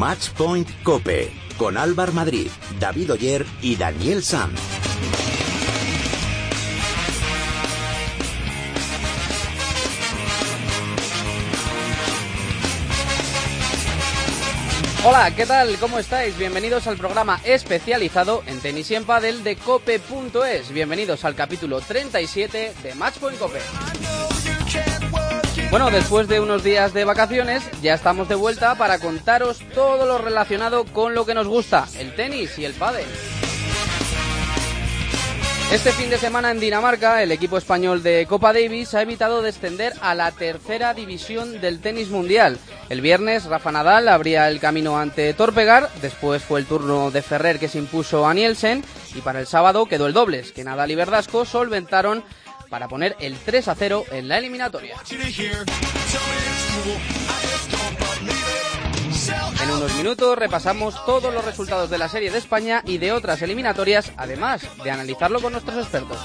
Matchpoint Cope con Álvar Madrid, David Oyer y Daniel Sanz. Hola, ¿qué tal? ¿Cómo estáis? Bienvenidos al programa especializado en tenis y en pádel de cope.es. Bienvenidos al capítulo 37 de Matchpoint Cope. Bueno, después de unos días de vacaciones, ya estamos de vuelta para contaros todo lo relacionado con lo que nos gusta, el tenis y el pádel. Este fin de semana en Dinamarca, el equipo español de Copa Davis ha evitado descender a la tercera división del tenis mundial. El viernes, Rafa Nadal abría el camino ante Torpegar, después fue el turno de Ferrer que se impuso a Nielsen, y para el sábado quedó el dobles, que Nadal y Verdasco solventaron para poner el 3 a 0 en la eliminatoria. En unos minutos repasamos todos los resultados de la Serie de España y de otras eliminatorias, además de analizarlo con nuestros expertos.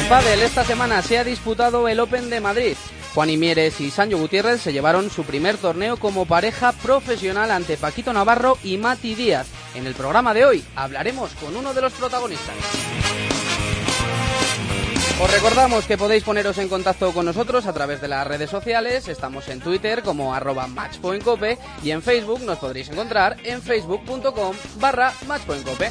En Padel, esta semana se ha disputado el Open de Madrid. Juan Imieres y Sancho Gutiérrez se llevaron su primer torneo como pareja profesional ante Paquito Navarro y Mati Díaz. En el programa de hoy hablaremos con uno de los protagonistas. Os recordamos que podéis poneros en contacto con nosotros a través de las redes sociales. Estamos en Twitter como arroba matchpointcope y en Facebook nos podréis encontrar en facebook.com barra matchpointcope.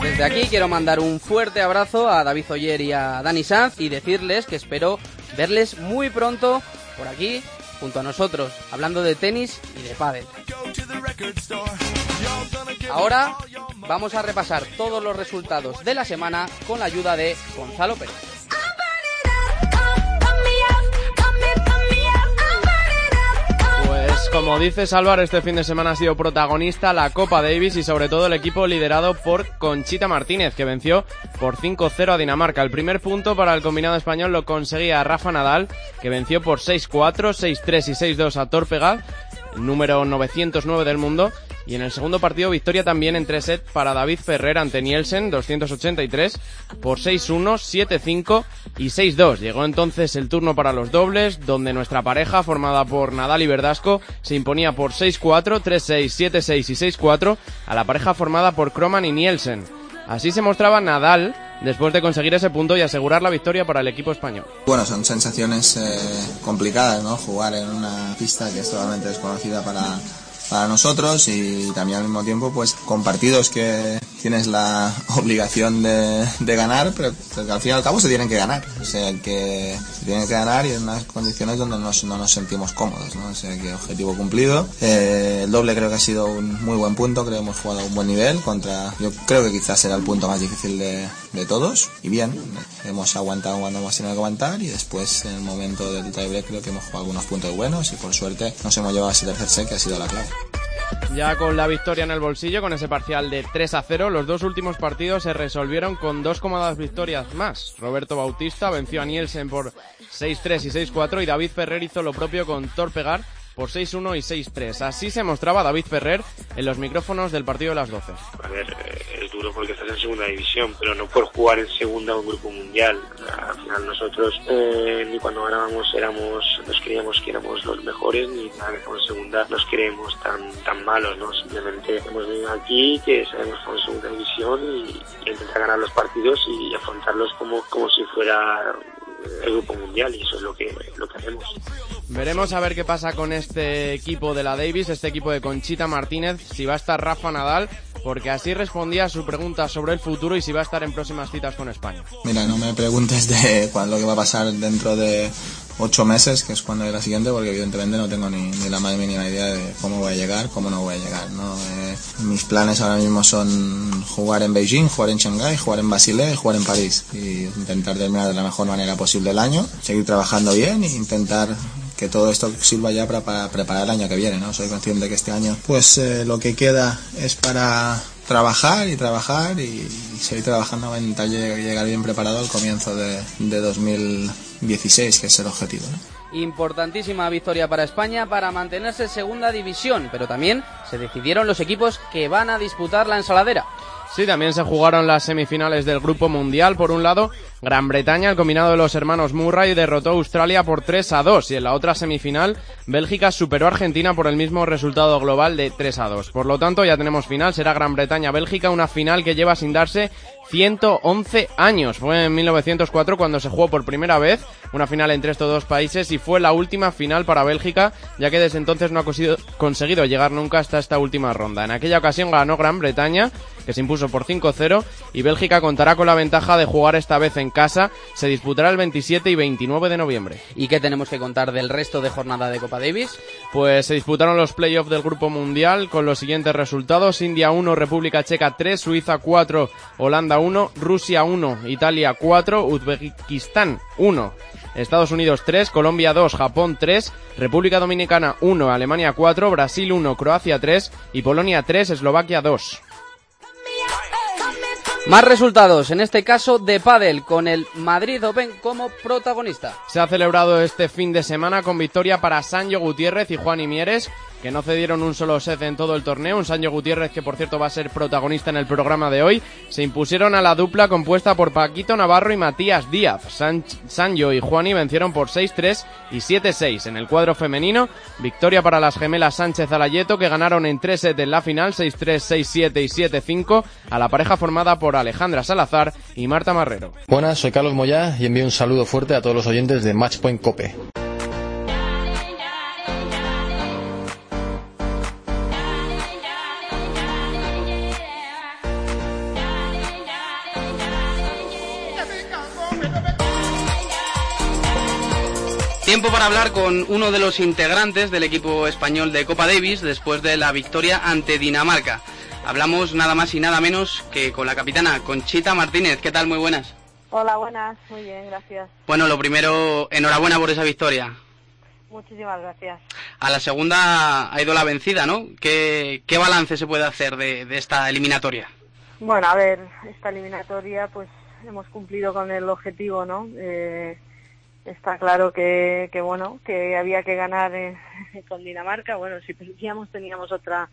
Desde aquí quiero mandar un fuerte abrazo a David Oyer y a Dani Sanz y decirles que espero verles muy pronto por aquí junto a nosotros, hablando de tenis y de pádel. Ahora vamos a repasar todos los resultados de la semana con la ayuda de Gonzalo Pérez. Pues como dices Álvaro, este fin de semana ha sido protagonista la Copa Davis y sobre todo el equipo liderado por Conchita Martínez, que venció por 5-0 a Dinamarca. El primer punto para el combinado español lo conseguía Rafa Nadal, que venció por 6-4, 6-3 y 6-2 a Torpegal, número 909 del mundo. Y en el segundo partido, victoria también en tres sets para David Ferrer ante Nielsen, 283, por 6-1, 7-5 y 6-2. Llegó entonces el turno para los dobles, donde nuestra pareja, formada por Nadal y Verdasco, se imponía por 6-4, 3-6, 7-6 y 6-4 a la pareja formada por Kroman y Nielsen. Así se mostraba Nadal después de conseguir ese punto y asegurar la victoria para el equipo español. Bueno, son sensaciones eh, complicadas, ¿no? Jugar en una pista que es totalmente desconocida para, para nosotros y también al mismo tiempo pues con partidos que tienes la obligación de, de ganar pero, que al fin y al cabo se tienen que ganar. O sea que se tienen que ganar y en unas condiciones donde nos, no nos sentimos cómodos ¿no? o sea que objetivo cumplido. Eh, el doble creo que ha sido un muy buen punto creo que hemos jugado a un buen nivel contra yo creo que quizás era el punto más difícil de, de todos y bien hemos aguantado cuando hemos tenido que aguantar y después en el momento del tiebreak creo que hemos jugado algunos puntos buenos y por suerte nos hemos llevado a ese tercer set que ha sido la clave ya con la victoria en el bolsillo, con ese parcial de 3 a 0, los dos últimos partidos se resolvieron con dos cómodas victorias más. Roberto Bautista venció a Nielsen por 6-3 y 6-4 y David Ferrer hizo lo propio con Torpegar por 6-1 y 6-3. Así se mostraba David Ferrer en los micrófonos del partido de las 12. A ver, es duro porque estás en segunda división, pero no por jugar en segunda un grupo mundial. Nosotros eh, ni cuando ganábamos éramos, nos creíamos que éramos los mejores, ni nada que en segunda nos creemos tan, tan malos, ¿no? Simplemente hemos venido aquí, que sabemos que en segunda división y, y intentar ganar los partidos y afrontarlos como, como si fuera el grupo mundial y eso es lo que, lo que hacemos. Veremos a ver qué pasa con este equipo de la Davis, este equipo de Conchita Martínez, si va a estar Rafa Nadal, porque así respondía a su pregunta sobre el futuro y si va a estar en próximas citas con España. Mira, no me preguntes de cuándo lo que va a pasar dentro de ocho meses, que es cuando es la siguiente, porque evidentemente no tengo ni, ni la más mínima idea de cómo voy a llegar, cómo no voy a llegar. ¿no? Eh, mis planes ahora mismo son jugar en Beijing, jugar en Shanghái, jugar en Basilea y jugar en París. Y intentar terminar de la mejor manera posible el año, seguir trabajando bien e intentar que todo esto sirva ya para, para, preparar el año que viene, ¿no? Soy consciente que este año, pues eh, lo que queda es para trabajar y trabajar y, y seguir trabajando para intentar llegar bien preparado al comienzo de, de 2016, que es el objetivo, ¿no? Importantísima victoria para España para mantenerse en segunda división, pero también se decidieron los equipos que van a disputar la ensaladera. Sí, también se jugaron las semifinales del Grupo Mundial. Por un lado, Gran Bretaña, el combinado de los hermanos Murray, derrotó a Australia por 3 a 2 y en la otra semifinal Bélgica superó a Argentina por el mismo resultado global de 3 a 2. Por lo tanto, ya tenemos final, será Gran Bretaña-Bélgica, una final que lleva sin darse 111 años. Fue en 1904 cuando se jugó por primera vez una final entre estos dos países y fue la última final para Bélgica, ya que desde entonces no ha conseguido llegar nunca hasta esta última ronda. En aquella ocasión ganó Gran Bretaña, que se impuso por 5-0, y Bélgica contará con la ventaja de jugar esta vez en casa. Se disputará el 27 y 29 de noviembre. ¿Y qué tenemos que contar del resto de jornada de Copa Davis? Pues se disputaron los playoffs del Grupo Mundial con los siguientes resultados. India 1, República Checa 3, Suiza 4, Holanda 1, Rusia 1, Italia 4, Uzbekistán 1. Estados Unidos 3, Colombia 2, Japón 3, República Dominicana 1, Alemania 4, Brasil 1, Croacia 3 y Polonia 3, Eslovaquia 2. Más resultados, en este caso de pádel, con el Madrid Open como protagonista. Se ha celebrado este fin de semana con victoria para Sancho Gutiérrez y Juan Imieres, que no cedieron un solo set en todo el torneo. Un Sancho Gutiérrez que por cierto va a ser protagonista en el programa de hoy. Se impusieron a la dupla compuesta por Paquito Navarro y Matías Díaz. San Sancho y Juani vencieron por 6-3 y 7-6 en el cuadro femenino. Victoria para las gemelas Sánchez Alayeto que ganaron en 3 sets en la final 6-3, 6-7 y 7-5 a la pareja formada por Alejandra Salazar y Marta Marrero. Buenas, soy Carlos Moyá y envío un saludo fuerte a todos los oyentes de Matchpoint Cope. Tiempo para hablar con uno de los integrantes del equipo español de Copa Davis después de la victoria ante Dinamarca. Hablamos nada más y nada menos que con la capitana Conchita Martínez. ¿Qué tal? Muy buenas. Hola, buenas. Muy bien, gracias. Bueno, lo primero, enhorabuena por esa victoria. Muchísimas gracias. A la segunda ha ido la vencida, ¿no? ¿Qué, qué balance se puede hacer de, de esta eliminatoria? Bueno, a ver, esta eliminatoria pues hemos cumplido con el objetivo, ¿no? Eh, está claro que, que, bueno que había que ganar eh, con Dinamarca. Bueno si perdíamos teníamos otra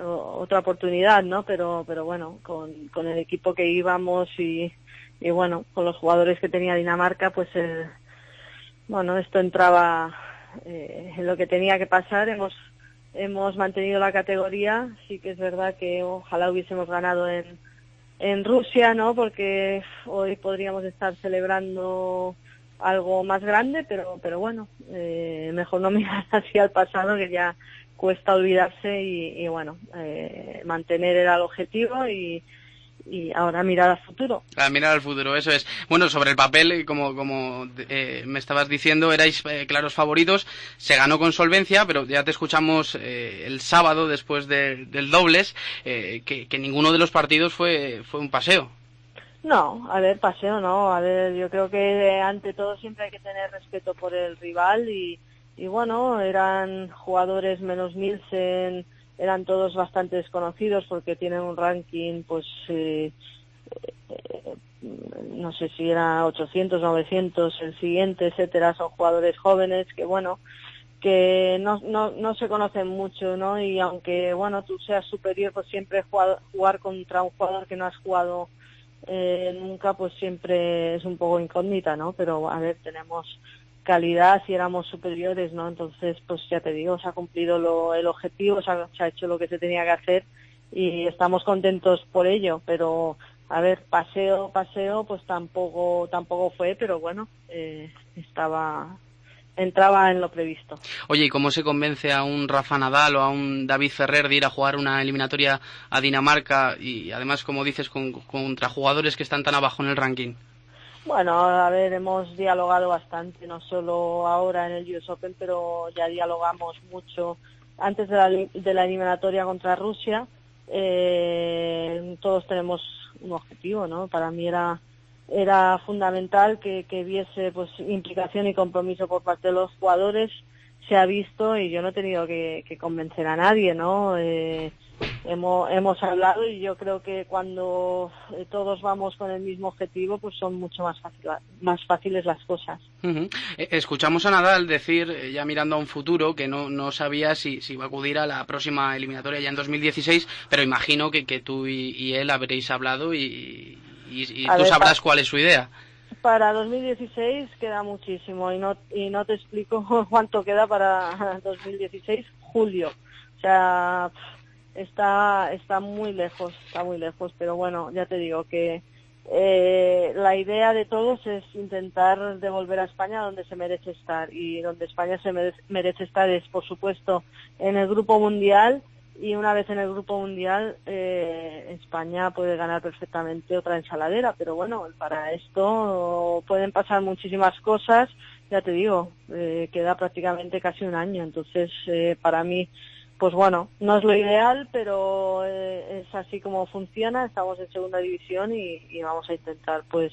otra oportunidad no pero pero bueno con, con el equipo que íbamos y, y bueno con los jugadores que tenía Dinamarca pues eh, bueno esto entraba eh, en lo que tenía que pasar. Hemos hemos mantenido la categoría. Sí que es verdad que ojalá hubiésemos ganado en en Rusia no porque hoy podríamos estar celebrando algo más grande, pero, pero bueno, eh, mejor no mirar así al pasado que ya cuesta olvidarse y, y bueno, eh, mantener era el objetivo y, y ahora mirar al futuro. A mirar al futuro, eso es. Bueno, sobre el papel, como, como eh, me estabas diciendo, erais eh, claros favoritos. Se ganó con solvencia, pero ya te escuchamos eh, el sábado después de, del dobles, eh, que, que ninguno de los partidos fue, fue un paseo. No, a ver, paseo no. A ver, yo creo que ante todo siempre hay que tener respeto por el rival y, y bueno, eran jugadores menos Nielsen, eran todos bastante desconocidos porque tienen un ranking, pues, eh, eh, no sé si era 800, 900, el siguiente, etcétera. Son jugadores jóvenes que, bueno, que no, no, no se conocen mucho, ¿no? Y aunque, bueno, tú seas superior, pues siempre jugar, jugar contra un jugador que no has jugado eh, nunca pues siempre es un poco incógnita, ¿no? Pero a ver, tenemos calidad si éramos superiores, ¿no? Entonces, pues ya te digo, se ha cumplido lo, el objetivo, se ha, hecho lo que se tenía que hacer y estamos contentos por ello, pero a ver, paseo, paseo, pues tampoco, tampoco fue, pero bueno, eh, estaba, entraba en lo previsto. Oye, ¿y cómo se convence a un Rafa Nadal o a un David Ferrer de ir a jugar una eliminatoria a Dinamarca y además, como dices, con, contra jugadores que están tan abajo en el ranking? Bueno, a ver, hemos dialogado bastante, no solo ahora en el US Open, pero ya dialogamos mucho antes de la, de la eliminatoria contra Rusia. Eh, todos tenemos un objetivo, ¿no? Para mí era era fundamental que, que viese pues implicación y compromiso por parte de los jugadores. Se ha visto y yo no he tenido que, convencer a nadie no eh, hemos hemos hablado y yo creo que cuando eh, todos vamos con el mismo objetivo pues son mucho más fácil, más fáciles las cosas. -huh. escuchamos a Nadal decir eh, ya mirando a un futuro que no no sabía si, si iba a acudir a la próxima eliminatoria ya en 2016 pero imagino que, que tú y él habréis hablado y, y, y tú ver, sabrás cuál es su idea. para 2016 queda muchísimo y no y no te explico cuánto queda para 2016 julio o sea está está muy lejos está muy lejos pero bueno ya te digo que eh, la idea de todos es intentar devolver a España donde se merece estar y donde España se merece estar es por supuesto en el grupo mundial y una vez en el grupo mundial eh, España puede ganar perfectamente otra ensaladera pero bueno para esto pueden pasar muchísimas cosas ya te digo eh, queda prácticamente casi un año entonces eh, para mí pues bueno no es lo ideal pero eh, es así como funciona estamos en segunda división y, y vamos a intentar pues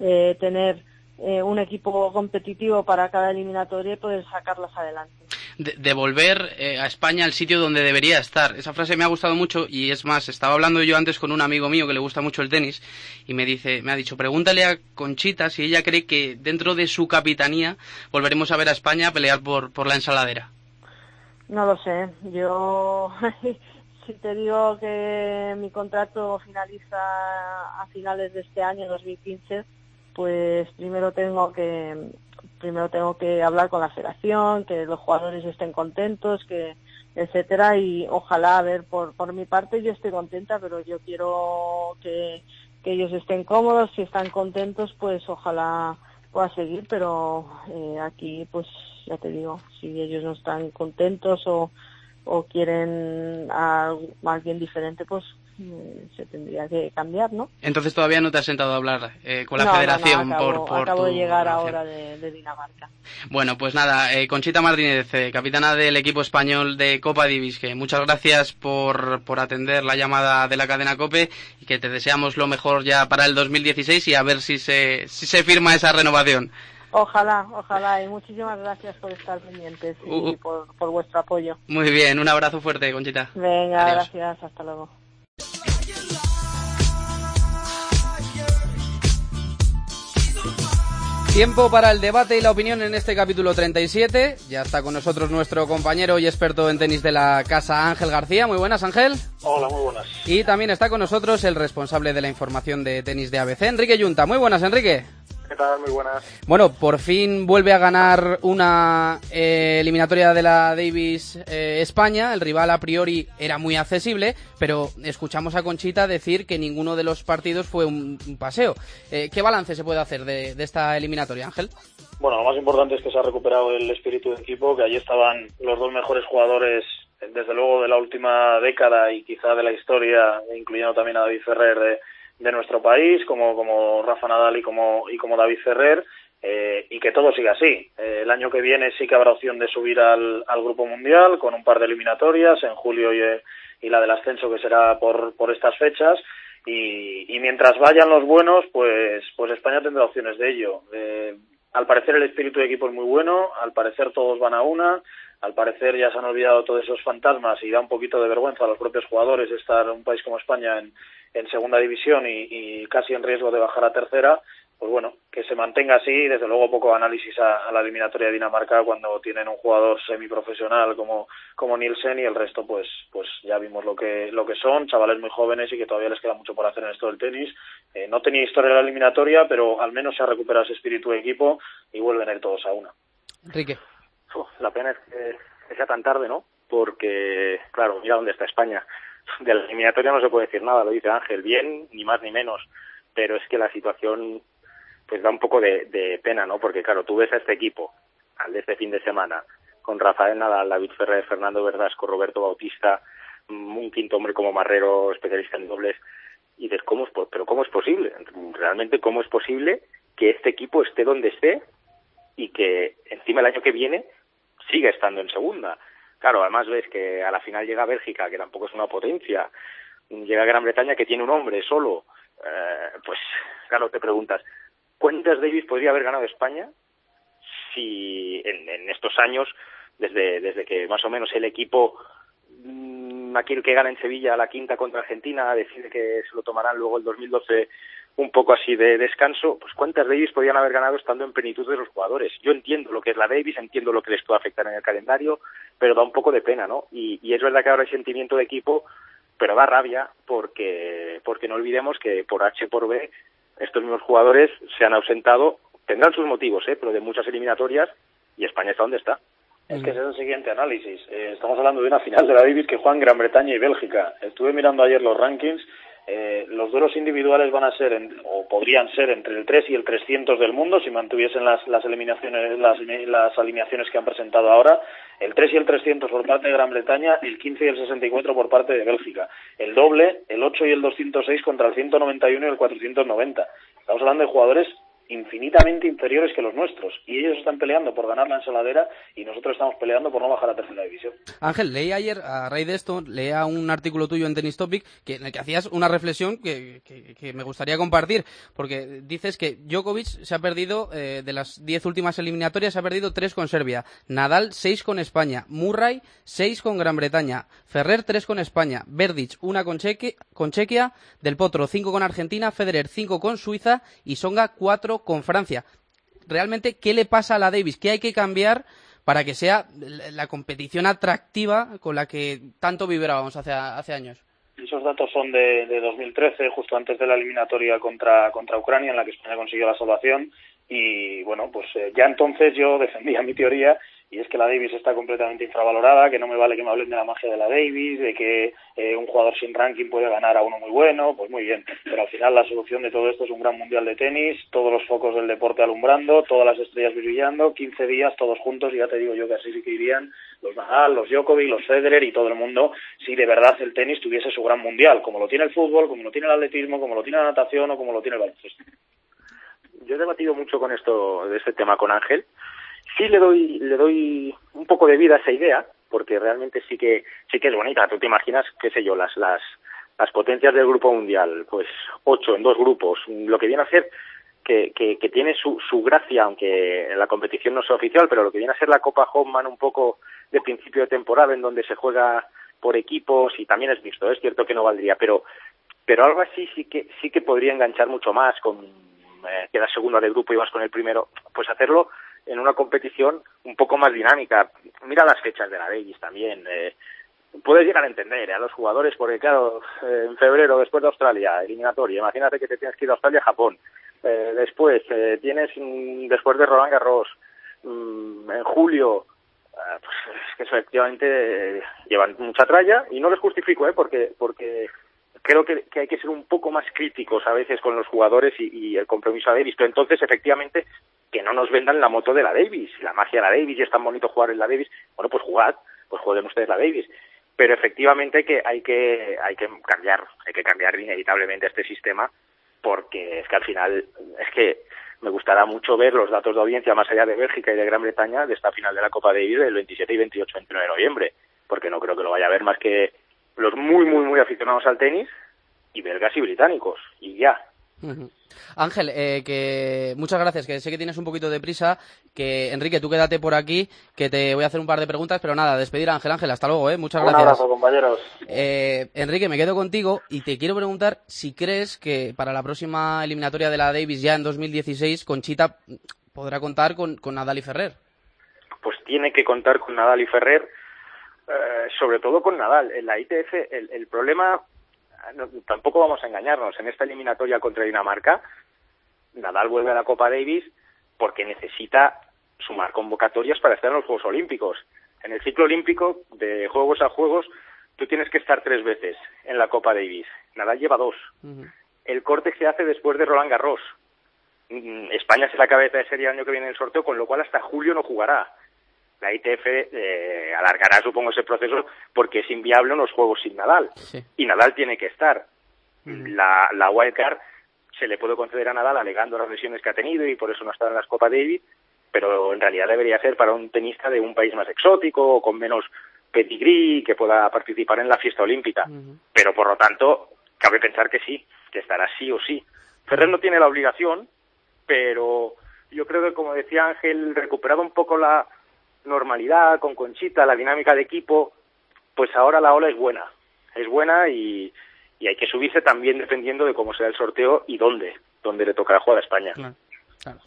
eh, tener eh, un equipo competitivo para cada eliminatoria y poder sacarlas adelante. Devolver eh, a España al sitio donde debería estar. Esa frase me ha gustado mucho y es más, estaba hablando yo antes con un amigo mío que le gusta mucho el tenis y me dice, me ha dicho, pregúntale a Conchita si ella cree que dentro de su capitanía volveremos a ver a España pelear por, por la ensaladera. No lo sé. Yo si te digo que mi contrato finaliza a finales de este año, 2015 pues primero tengo que primero tengo que hablar con la federación, que los jugadores estén contentos, que etcétera y ojalá a ver por por mi parte yo estoy contenta, pero yo quiero que que ellos estén cómodos, si están contentos, pues ojalá pueda seguir, pero eh, aquí pues ya te digo, si ellos no están contentos o o quieren a alguien diferente, pues se tendría que cambiar, ¿no? Entonces todavía no te has sentado a hablar eh, con la federación no, acabo, por, por acabo tu de llegar ahora de, de, Dinamarca. Bueno, pues nada, eh, Conchita Martínez, eh, capitana del equipo español de Copa Divis, que muchas gracias por, por atender la llamada de la cadena COPE y que te deseamos lo mejor ya para el 2016 y a ver si se, si se firma esa renovación. Ojalá, ojalá, y muchísimas gracias por estar pendientes y Uh, uh. por, por vuestro apoyo. Muy bien, un abrazo fuerte, Conchita. Venga, Adiós. gracias, hasta luego. Tiempo para el debate y la opinión en este capítulo 37. Ya está con nosotros nuestro compañero y experto en tenis de la casa, Ángel García. Muy buenas, Ángel. Hola, muy buenas. Y también está con nosotros el responsable de la información de tenis de ABC, Enrique Yunta. Muy buenas, Enrique. ¿Qué tal? Muy buenas. Bueno, por fin vuelve a ganar una eh, eliminatoria de la Davis eh, España. El rival a priori era muy accesible, pero escuchamos a Conchita decir que ninguno de los partidos fue un, un paseo. Eh, ¿Qué balance se puede hacer de, de esta eliminatoria, Ángel? Bueno, lo más importante es que se ha recuperado el espíritu de equipo, que allí estaban los dos mejores jugadores, desde luego, de la última década y quizá de la historia, incluyendo también a David Ferrer de, de nuestro país, como, como Rafa Nadal y como, y como David Ferrer, eh, y que todo siga así. Eh, el año que viene sí que habrá opción de subir al, al Grupo Mundial con un par de eliminatorias en julio y, eh, y la del ascenso que será por, por estas fechas. Y, y mientras vayan los buenos, pues, pues España tendrá opciones de ello. Eh, al parecer el espíritu de equipo es muy bueno, al parecer todos van a una, al parecer ya se han olvidado todos esos fantasmas y da un poquito de vergüenza a los propios jugadores estar un país como España en, en segunda división y, y casi en riesgo de bajar a tercera, pues bueno, que se mantenga así y desde luego poco análisis a, a la eliminatoria de Dinamarca cuando tienen un jugador semiprofesional como, como Nielsen y el resto pues, pues ya vimos lo que, lo que son, chavales muy jóvenes y que todavía les queda mucho por hacer en esto del tenis. Eh, no tenía historia en la eliminatoria, pero al menos se ha recuperado ese espíritu de equipo y vuelven a ir todos a una. Enrique. Uf, la pena es que, que sea tan tarde, ¿no? Porque, claro, mira dónde está España. De la eliminatoria no se puede decir nada, lo dice Ángel, bien, ni más ni menos. Pero es que la situación pues da un poco de, de pena, ¿no? Porque, claro, tú ves a este equipo, al de este fin de semana, con Rafael Nadal, David Ferrer, Fernando Verdasco, Roberto Bautista, mm, un quinto hombre como Marrero, especialista en dobles, y dices, ¿cómo es, pero ¿cómo es posible? Realmente, ¿cómo es posible que este equipo esté donde esté y que encima el año que viene siga estando en segunda? Claro, además ves que a la final llega Bélgica, que tampoco es una potencia, llega Gran Bretaña, que tiene un hombre solo, eh, pues claro, te preguntas, ¿cuántas Davis podría haber ganado España si en, estos años, desde, desde que más o menos el equipo mm, aquel que gana en Sevilla la quinta contra Argentina decide que se lo tomarán luego el 2012 un poco así de descanso, pues cuántas Davis podrían haber ganado estando en plenitud de los jugadores. Yo entiendo lo que es la Davis, entiendo lo que les puede afectar en el calendario, pero da un poco de pena, ¿no? Y, y es verdad que ahora hay sentimiento de equipo, pero da rabia porque porque no olvidemos que por H por B estos mismos jugadores se han ausentado, tendrán sus motivos, ¿eh? pero de muchas eliminatorias y España está donde está. Es que ese es el siguiente análisis. Eh, estamos hablando de una final de la Davis que juegan Gran Bretaña y Bélgica. Estuve mirando ayer los rankings. Eh, los duelos individuales van a ser, o podrían ser, entre el 3 y el 300 del mundo si mantuviesen las, las eliminaciones, las, las alineaciones que han presentado ahora. El 3 y el 300 por parte de Gran Bretaña, el 15 y el 64 por parte de Bélgica. El doble, el 8 y el 206 contra el 191 y el 490. Estamos hablando de jugadores infinitamente inferiores que los nuestros y ellos están peleando por ganar la ensaladera y nosotros estamos peleando por no bajar a tercera división. Ángel, leí ayer, a raíz de esto, leía un artículo tuyo en Tennis Topic que, en el que hacías una reflexión que, que, me gustaría compartir, porque dices que Djokovic se ha perdido, eh, de las diez últimas eliminatorias, se ha perdido tres con Serbia, Nadal seis con España, Murray seis con Gran Bretaña, Ferrer tres con España, Verdic una con, Cheque, con Chequia, Del Potro cinco con Argentina, Federer cinco con Suiza y Songa cuatro con Francia. Realmente, ¿qué le pasa a la Davis? ¿Qué hay que cambiar para que sea la competición atractiva con la que tanto vibrábamos hace, hace años? Esos datos son de, de 2013, justo antes de la eliminatoria contra, contra Ucrania, en la que España consiguió la salvación. Y bueno, pues eh, ya entonces yo defendía mi teoría y es que la Davis está completamente infravalorada, que no me vale que me hablen de la magia de la Davis, de que eh, un jugador sin ranking puede ganar a uno muy bueno, pues muy bien, pero al final la solución de todo esto es un gran mundial de tenis, todos los focos del deporte alumbrando, todas las estrellas brillando, 15 días todos juntos y ya te digo yo que así sí que irían los Nadal, los Djokovic, los Federer y todo el mundo si de verdad el tenis tuviese su gran mundial, como lo tiene el fútbol, como lo tiene el atletismo, como lo tiene la natación o como lo tiene el baloncesto. Yo he debatido mucho con esto de este tema con Ángel sí le doy, le doy un poco de vida a esa idea, porque realmente sí que, sí que es bonita. Tú te imaginas, qué sé yo, las, las, las potencias del grupo mundial, pues ocho en dos grupos, lo que viene a ser que, que, que, tiene su, su gracia, aunque la competición no sea oficial, pero lo que viene a ser la Copa Hoffman un poco de principio de temporada, en donde se juega por equipos y también es visto, es cierto que no valdría, pero, pero algo así sí que, sí que podría enganchar mucho más con eh, queda segundo de grupo y vas con el primero, pues hacerlo en una competición un poco más dinámica. Mira las fechas de la Davis también. Eh, puedes llegar a entender eh, a los jugadores, porque claro, eh, en febrero, después de Australia, eliminatoria, imagínate que te tienes que ir a Australia, Japón. Eh, después, eh, tienes, mm, después de Roland Garros, mm, en julio, pues es que efectivamente llevan mucha tralla y no les justifico, ¿eh? porque, porque creo que, que, hay que ser un poco más críticos a veces con los jugadores y, y el compromiso ha visto. Entonces, efectivamente, que no nos vendan la moto de la Davis, la magia de la Davis y es tan bonito jugar en la Davis. Bueno, pues jugad, pues jueguen ustedes la Davis. Pero efectivamente que, hay que, hay que cambiar, hay que cambiar inevitablemente este sistema porque es que al final, es que me gustará mucho ver los datos de audiencia más allá de Bélgica y de Gran Bretaña de esta final de la Copa Davis del 27 y 28 29 de noviembre, porque no creo que lo vaya a ver más que los muy, muy, muy aficionados al tenis y belgas y británicos, y ya. Ángel, eh, que muchas gracias, que sé que tienes un poquito de prisa, que Enrique, tú quédate por aquí, que te voy a hacer un par de preguntas, pero nada, despedir a Ángel, Ángel, hasta luego, ¿eh? muchas gracias. Un abrazo, compañeros. Eh, Enrique, me quedo contigo y te quiero preguntar si crees que para la próxima eliminatoria de la Davis ya en 2016, Conchita podrá contar con, con Nadal y Ferrer. Pues tiene que contar con Nadal y Ferrer, eh, sobre todo con Nadal. En la ITF el, el problema no, tampoco vamos a engañarnos. En esta eliminatoria contra Dinamarca, Nadal vuelve a la Copa Davis porque necesita sumar convocatorias para estar en los Juegos Olímpicos. En el ciclo olímpico, de Juegos a Juegos, tú tienes que estar tres veces en la Copa Davis. Nadal lleva dos. Uh -huh. El corte se hace después de Roland Garros. Mm, España se la cabeza de serie el año que viene en el sorteo, con lo cual hasta julio no jugará la ITF eh, alargará, supongo, ese proceso porque es inviable unos juegos sin Nadal. Sí. Y Nadal tiene que estar. Mm. La, la wildcard se le puede conceder a Nadal alegando las lesiones que ha tenido y por eso no está en las Copa David, pero en realidad debería ser para un tenista de un país más exótico con menos pedigrí que pueda participar en la fiesta olímpica. Uh -huh. Pero por lo tanto, cabe pensar que sí, que estará sí o sí. Ferrer no tiene la obligación, pero yo creo que, como decía Ángel, recuperado un poco la, normalidad, con Conchita, la dinámica de equipo, pues ahora la ola es buena. Es buena y, y hay que subirse también dependiendo de cómo será el sorteo y dónde, dónde le tocará jugar a España. Claro, claro.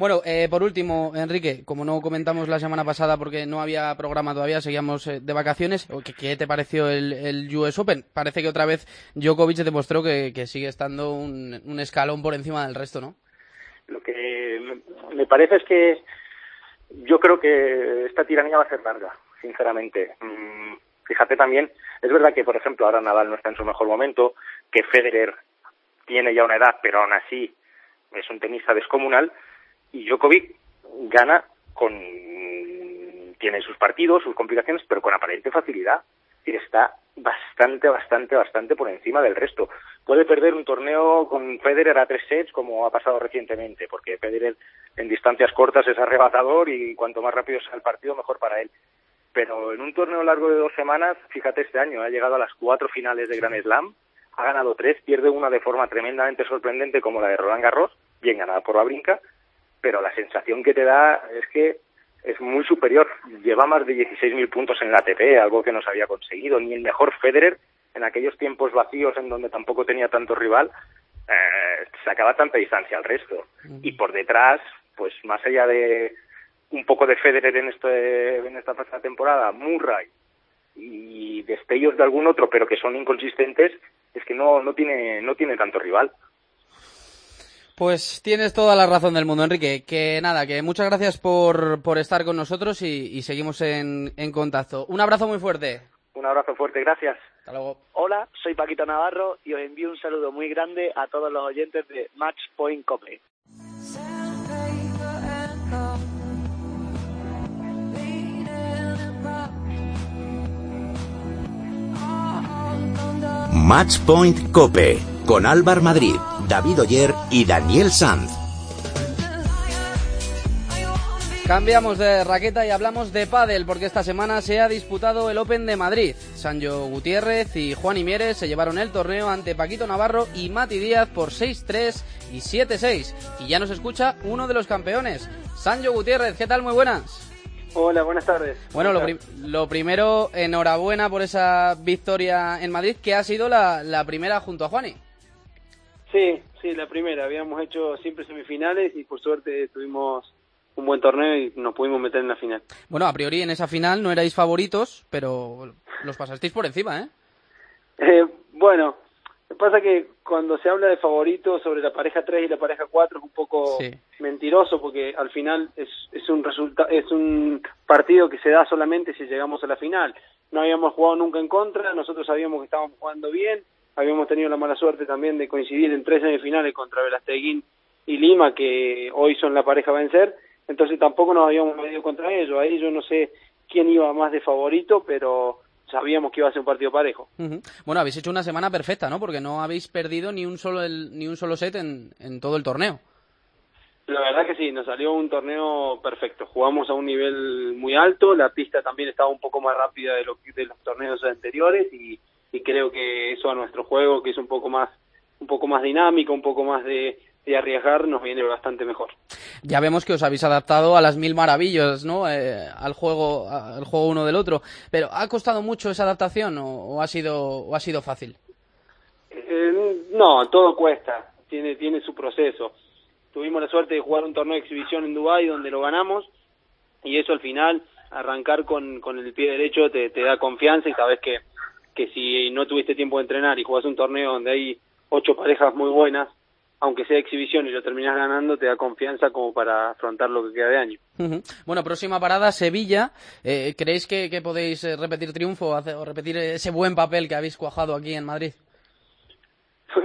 Bueno, eh, por último, Enrique, como no comentamos la semana pasada porque no había programa todavía, seguíamos eh, de vacaciones, ¿qué, ¿qué, te pareció el, el, US Open? Parece que otra vez Djokovic demostró que, que sigue estando un, un, escalón por encima del resto, ¿no? Lo que me parece es que yo creo que esta tiranía va a ser larga, sinceramente. Mm, fíjate también, es verdad que, por ejemplo, ahora Nadal no está en su mejor momento, que Federer tiene ya una edad, pero aún así es un tenista descomunal, y Djokovic gana con tiene sus partidos, sus complicaciones, pero con aparente facilidad y está bastante, bastante, bastante por encima del resto. Puede perder un torneo con Federer a tres sets, como ha pasado recientemente, porque Federer en distancias cortas es arrebatador y cuanto más rápido sea el partido, mejor para él. Pero en un torneo largo de dos semanas, fíjate este año, ha llegado a las cuatro finales de Grand Slam, ha ganado tres, pierde una de forma tremendamente sorprendente como la de Roland Garros, bien ganada por brinca, pero la sensación que te da es que es muy superior. Lleva más de 16.000 puntos en la ATP, algo que no se había conseguido. Ni el mejor Federer, en aquellos tiempos vacíos en donde tampoco tenía tanto rival, eh, sacaba tanta distancia al resto. Y por detrás, pues más allá de un poco de Federer en, este, en esta pasada temporada, Murray y destellos de algún otro, pero que son inconsistentes, es que no, no, tiene, no tiene tanto rival. Pues tienes toda la razón del mundo, Enrique. Que nada, que muchas gracias por, por estar con nosotros y, y seguimos en, en, contacto. Un abrazo muy fuerte. Un abrazo fuerte, gracias. Hasta luego. Hola, soy Paquito Navarro y os envío un saludo muy grande a todos los oyentes de Match Point Cope. Match Point Cope con Álvar Madrid, David Oyer y Daniel Sanz. Cambiamos de raqueta y hablamos de pádel porque esta semana se ha disputado el Open de Madrid. Sancho Gutiérrez y Juan Imieres se llevaron el torneo ante Paquito Navarro y Mati Díaz por 6-3 y 7-6. Y ya nos escucha uno de los campeones, Sancho Gutiérrez. ¿Qué tal? Muy buenas. Hola, buenas tardes. Bueno, lo, pri lo, primero, enhorabuena por esa victoria en Madrid, que ha sido la, la, primera junto a Juani. Sí, sí, la primera. Habíamos hecho siempre semifinales y por suerte tuvimos un buen torneo y nos pudimos meter en la final. Bueno, a priori en esa final no erais favoritos, pero los pasasteis por encima, ¿eh? eh bueno, pasa que cuando se habla de favoritos sobre la pareja 3 y la pareja 4 es un poco sí. mentiroso porque al final es, es un resulta es un partido que se da solamente si llegamos a la final. No habíamos jugado nunca en contra, nosotros sabíamos que estábamos jugando bien, habíamos tenido la mala suerte también de coincidir en tres semifinales contra Velasteguín y Lima, que hoy son la pareja a vencer, entonces tampoco nos habíamos medido contra ellos. Ahí yo no sé quién iba más de favorito, pero sabíamos que iba a ser un partido parejo. Uh -huh. Bueno, habéis hecho una semana perfecta, ¿no? Porque no habéis perdido ni un solo el, ni un solo set en, en todo el torneo. La verdad que sí, nos salió un torneo perfecto. Jugamos a un nivel muy alto, la pista también estaba un poco más rápida de, lo, de los torneos anteriores y, y creo que eso a nuestro juego, que es un poco más un poco más dinámico, un poco más de, de arriesgar, nos viene bastante mejor. Ya vemos que os habéis adaptado a las mil maravillas, ¿no? Eh, al juego, al juego uno del otro. Pero ¿ha costado mucho esa adaptación o, o ha sido o ha sido fácil? Eh, no, todo cuesta. Tiene tiene su proceso. Tuvimos la suerte de jugar un torneo de exhibición en Dubai donde lo ganamos y eso al final arrancar con, con el pie derecho te, te da confianza y sabes que que si no tuviste tiempo de entrenar y jugás un torneo donde hay ocho parejas muy buenas, aunque sea exhibición y lo terminas ganando, te da confianza como para afrontar lo que queda de año. Uh -huh. Bueno, próxima parada, Sevilla. Eh, ¿Creéis que, que podéis repetir triunfo o repetir ese buen papel que habéis cuajado aquí en Madrid?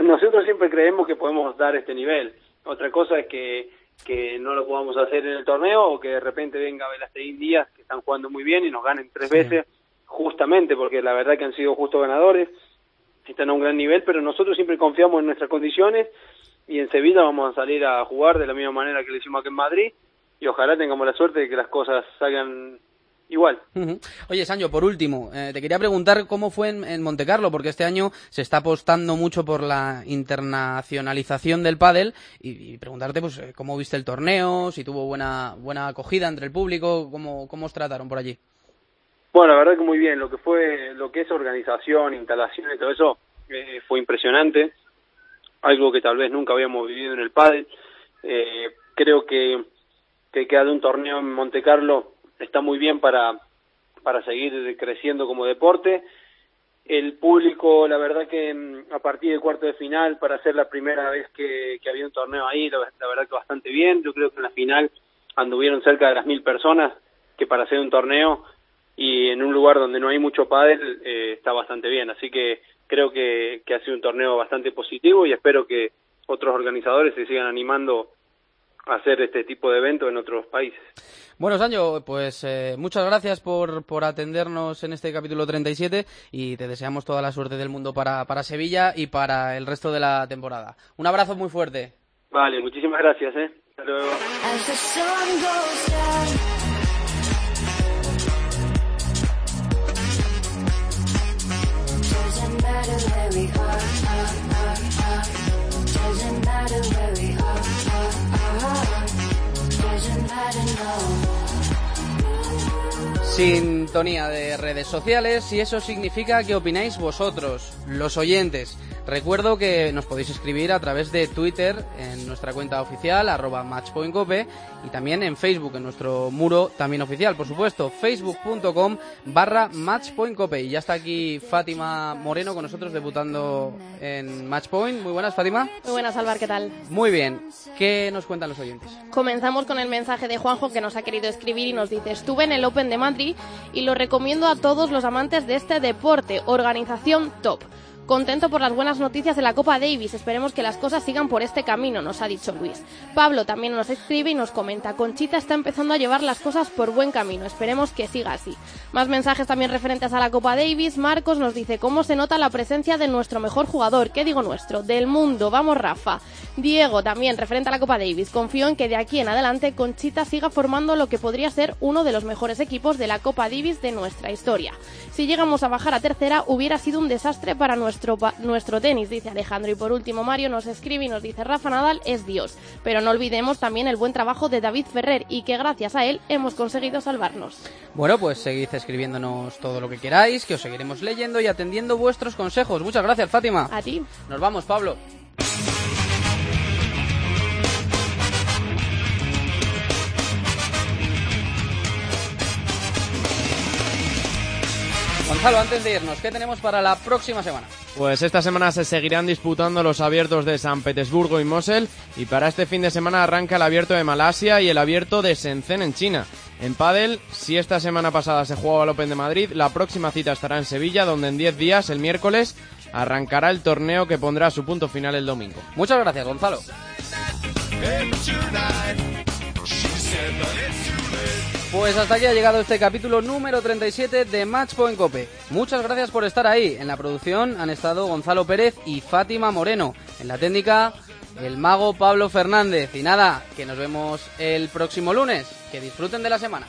Nosotros siempre creemos que podemos dar este nivel. Otra cosa es que, que no lo podamos hacer en el torneo o que de repente venga Velasteguín Díaz, que están jugando muy bien y nos ganen tres sí. veces, justamente porque la verdad que han sido justos ganadores están a un gran nivel, pero nosotros siempre confiamos en nuestras condiciones y en Sevilla vamos a salir a jugar de la misma manera que lo hicimos aquí en Madrid y ojalá tengamos la suerte de que las cosas salgan igual. Uh -huh. Oye, Sancho, por último, eh, te quería preguntar cómo fue en, en Montecarlo, porque este año se está apostando mucho por la internacionalización del pádel y, y, preguntarte pues eh, cómo viste el torneo, si tuvo buena buena acogida entre el público, cómo, cómo os trataron por allí. Bueno, la verdad que muy bien, lo que fue, lo que es organización, instalación y todo eso eh, fue impresionante, algo que tal vez nunca habíamos vivido en el pádel. Eh, creo que que queda de un torneo en Monte Carlo está muy bien para, para seguir creciendo como deporte. El público, la verdad que mm, a partir del cuarto de final, para ser la primera vez que, había un torneo ahí, la, verdad que bastante bien. Yo creo que en la final anduvieron cerca de las mil personas, que para hacer un torneo y en un lugar donde no hay mucho pádel eh, está bastante bien. Así que creo que, que ha sido un torneo bastante positivo y espero que otros organizadores se sigan animando a hacer este tipo de eventos en otros países. Bueno, Sancho, pues eh, muchas gracias por, por atendernos en este capítulo 37 y te deseamos toda la suerte del mundo para, para Sevilla y para el resto de la temporada. Un abrazo muy fuerte. Vale, muchísimas gracias. ¿eh? Hasta luego. me. Sintonía de redes sociales y eso significa que opináis vosotros, los oyentes. Recuerdo que nos podéis escribir a través de Twitter en nuestra cuenta oficial, arroba matchpointcope, y también en Facebook, en nuestro muro también oficial, por supuesto, facebook.com barra matchpointcope. Y ya está aquí Fátima Moreno con nosotros debutando en Matchpoint. Muy buenas, Fátima. Muy buenas, Álvaro, ¿qué tal? Muy bien. ¿Qué nos cuentan los oyentes? Comenzamos con el mensaje de Juanjo que nos ha querido escribir y nos dice, estuve en el Open de Madrid y lo recomiendo a todos los amantes de este deporte, organización top. Contento por las buenas noticias de la Copa Davis. Esperemos que las cosas sigan por este camino, nos ha dicho Luis. Pablo también nos escribe y nos comenta, Conchita está empezando a llevar las cosas por buen camino. Esperemos que siga así. Más mensajes también referentes a la Copa Davis. Marcos nos dice, ¿cómo se nota la presencia de nuestro mejor jugador? ¿Qué digo nuestro? Del mundo. Vamos, Rafa. Diego también, referente a la Copa Davis. Confío en que de aquí en adelante Conchita siga formando lo que podría ser uno de los mejores equipos de la Copa Davis de nuestra historia. Si llegamos a bajar a tercera, hubiera sido un desastre para nuestro nuestro, tenis, dice Alejandro. Y por último, Mario nos escribe y nos dice, Rafa Nadal es Dios. Pero no olvidemos también el buen trabajo de David Ferrer y que gracias a él hemos conseguido salvarnos. Bueno, pues seguid escribiéndonos todo lo que queráis, que os seguiremos leyendo y atendiendo vuestros consejos. Muchas gracias, Fátima. A ti. Nos vamos, Pablo. Gonzalo, antes de irnos, ¿qué tenemos para la próxima semana? Pues esta semana se seguirán disputando los abiertos de San Petersburgo y Mosel y para este fin de semana arranca el abierto de Malasia y el abierto de Shenzhen en China. En pádel, si esta semana pasada se jugaba el Open de Madrid, la próxima cita estará en Sevilla, donde en 10 días, el miércoles, arrancará el torneo que pondrá su punto final el domingo. Muchas gracias, Gonzalo. Pues hasta aquí ha llegado este capítulo número 37 de Matchpoint Cope. Muchas gracias por estar ahí. En la producción han estado Gonzalo Pérez y Fátima Moreno. En la técnica, el mago Pablo Fernández. Y nada, que nos vemos el próximo lunes. Que disfruten de la semana.